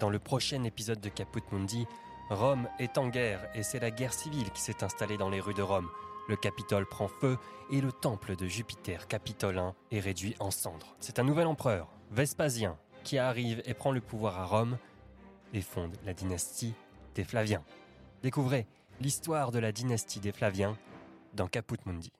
Dans le prochain épisode de Caput Mundi, Rome est en guerre et c'est la guerre civile qui s'est installée dans les rues de Rome. Le Capitole prend feu et le temple de Jupiter capitolin est réduit en cendres. C'est un nouvel empereur, Vespasien, qui arrive et prend le pouvoir à Rome et fonde la dynastie des Flaviens. Découvrez l'histoire de la dynastie des Flaviens dans Caput Mundi.